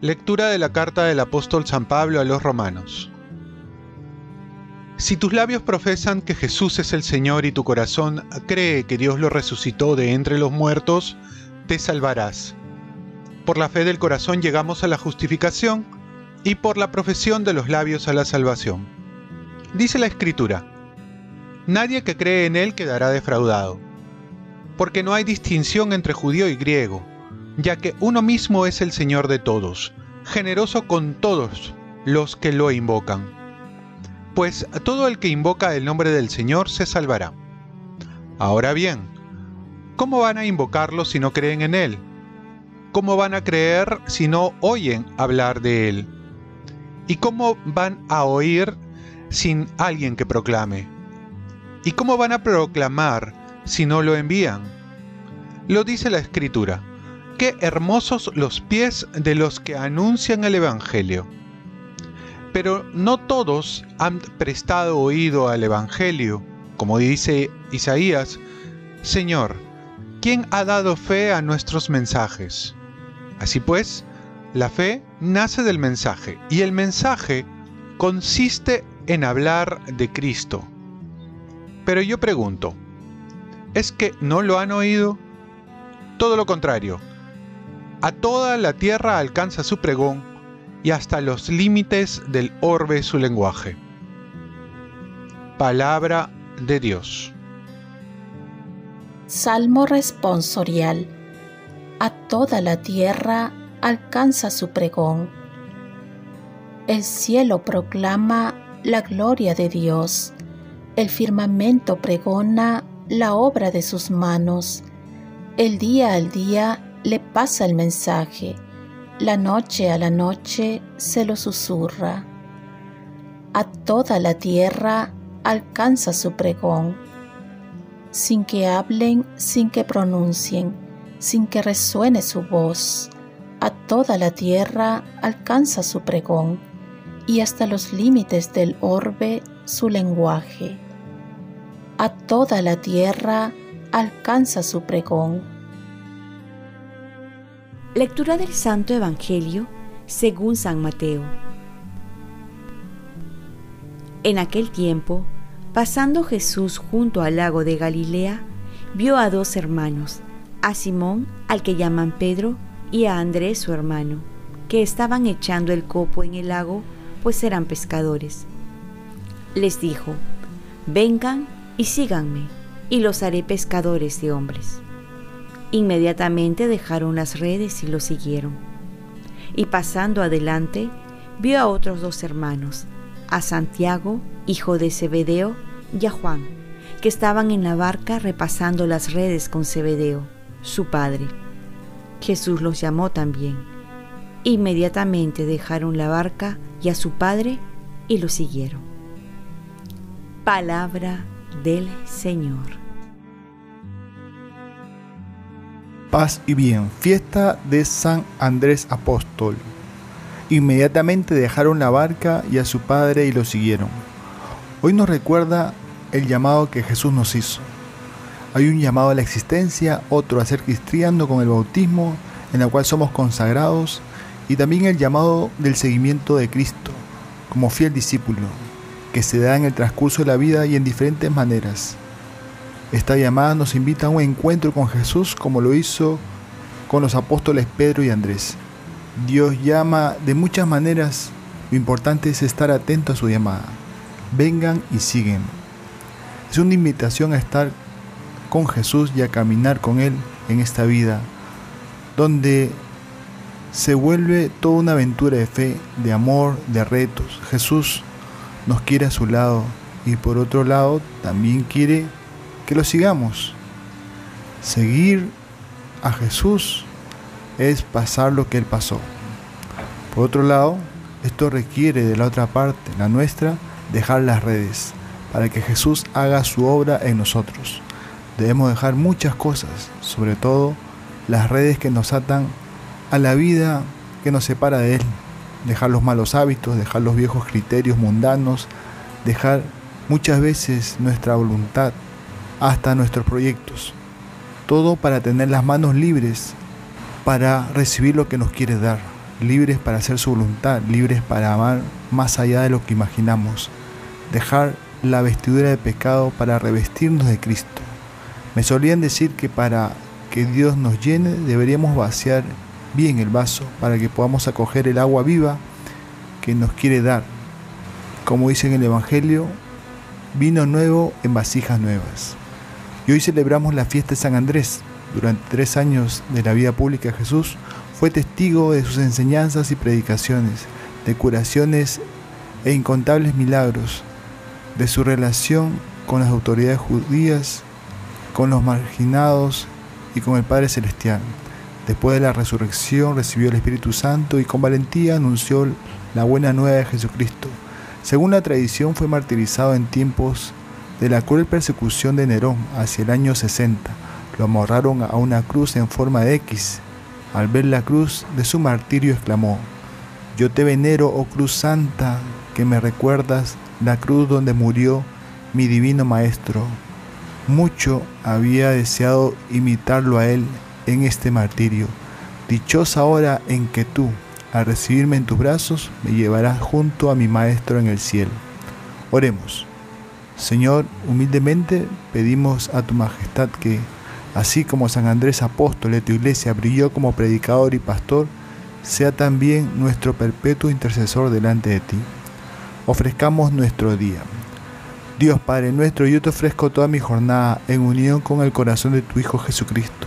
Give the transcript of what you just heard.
Lectura de la carta del apóstol San Pablo a los romanos. Si tus labios profesan que Jesús es el Señor y tu corazón cree que Dios lo resucitó de entre los muertos, te salvarás. Por la fe del corazón llegamos a la justificación y por la profesión de los labios a la salvación. Dice la Escritura, Nadie que cree en Él quedará defraudado, porque no hay distinción entre judío y griego ya que uno mismo es el Señor de todos, generoso con todos los que lo invocan. Pues todo el que invoca el nombre del Señor se salvará. Ahora bien, ¿cómo van a invocarlo si no creen en Él? ¿Cómo van a creer si no oyen hablar de Él? ¿Y cómo van a oír sin alguien que proclame? ¿Y cómo van a proclamar si no lo envían? Lo dice la Escritura qué hermosos los pies de los que anuncian el Evangelio. Pero no todos han prestado oído al Evangelio, como dice Isaías, Señor, ¿quién ha dado fe a nuestros mensajes? Así pues, la fe nace del mensaje y el mensaje consiste en hablar de Cristo. Pero yo pregunto, ¿es que no lo han oído? Todo lo contrario, a toda la tierra alcanza su pregón y hasta los límites del orbe su lenguaje. Palabra de Dios. Salmo responsorial. A toda la tierra alcanza su pregón. El cielo proclama la gloria de Dios. El firmamento pregona la obra de sus manos. El día al día le pasa el mensaje, la noche a la noche se lo susurra. A toda la tierra alcanza su pregón, sin que hablen, sin que pronuncien, sin que resuene su voz. A toda la tierra alcanza su pregón, y hasta los límites del orbe su lenguaje. A toda la tierra alcanza su pregón Lectura del Santo Evangelio según San Mateo. En aquel tiempo, pasando Jesús junto al lago de Galilea, vio a dos hermanos, a Simón, al que llaman Pedro, y a Andrés su hermano, que estaban echando el copo en el lago, pues eran pescadores. Les dijo, vengan y síganme, y los haré pescadores de hombres. Inmediatamente dejaron las redes y lo siguieron. Y pasando adelante, vio a otros dos hermanos, a Santiago, hijo de Zebedeo, y a Juan, que estaban en la barca repasando las redes con Zebedeo, su padre. Jesús los llamó también. Inmediatamente dejaron la barca y a su padre y lo siguieron. Palabra del Señor. paz y bien, fiesta de San Andrés Apóstol. Inmediatamente dejaron la barca y a su padre y lo siguieron. Hoy nos recuerda el llamado que Jesús nos hizo. Hay un llamado a la existencia, otro a ser cristiano con el bautismo, en el cual somos consagrados, y también el llamado del seguimiento de Cristo, como fiel discípulo, que se da en el transcurso de la vida y en diferentes maneras. Esta llamada nos invita a un encuentro con Jesús como lo hizo con los apóstoles Pedro y Andrés. Dios llama de muchas maneras, lo importante es estar atento a su llamada. Vengan y siguen. Es una invitación a estar con Jesús y a caminar con Él en esta vida, donde se vuelve toda una aventura de fe, de amor, de retos. Jesús nos quiere a su lado y por otro lado también quiere que lo sigamos. Seguir a Jesús es pasar lo que Él pasó. Por otro lado, esto requiere de la otra parte, la nuestra, dejar las redes para que Jesús haga su obra en nosotros. Debemos dejar muchas cosas, sobre todo las redes que nos atan a la vida que nos separa de Él. Dejar los malos hábitos, dejar los viejos criterios mundanos, dejar muchas veces nuestra voluntad, hasta nuestros proyectos. Todo para tener las manos libres para recibir lo que nos quiere dar, libres para hacer su voluntad, libres para amar más allá de lo que imaginamos, dejar la vestidura de pecado para revestirnos de Cristo. Me solían decir que para que Dios nos llene deberíamos vaciar bien el vaso para que podamos acoger el agua viva que nos quiere dar. Como dice en el Evangelio, vino nuevo en vasijas nuevas. Y hoy celebramos la fiesta de San Andrés. Durante tres años de la vida pública Jesús fue testigo de sus enseñanzas y predicaciones, de curaciones e incontables milagros, de su relación con las autoridades judías, con los marginados y con el Padre Celestial. Después de la resurrección recibió el Espíritu Santo y con valentía anunció la buena nueva de Jesucristo. Según la tradición fue martirizado en tiempos de la cruel persecución de Nerón hacia el año 60. Lo amarraron a una cruz en forma de X. Al ver la cruz de su martirio exclamó, Yo te venero, oh cruz santa, que me recuerdas la cruz donde murió mi divino Maestro. Mucho había deseado imitarlo a él en este martirio. Dichosa hora en que tú, al recibirme en tus brazos, me llevarás junto a mi Maestro en el cielo. Oremos. Señor, humildemente pedimos a tu majestad que, así como San Andrés apóstol de tu iglesia brilló como predicador y pastor, sea también nuestro perpetuo intercesor delante de ti. Ofrezcamos nuestro día. Dios Padre nuestro, yo te ofrezco toda mi jornada en unión con el corazón de tu Hijo Jesucristo,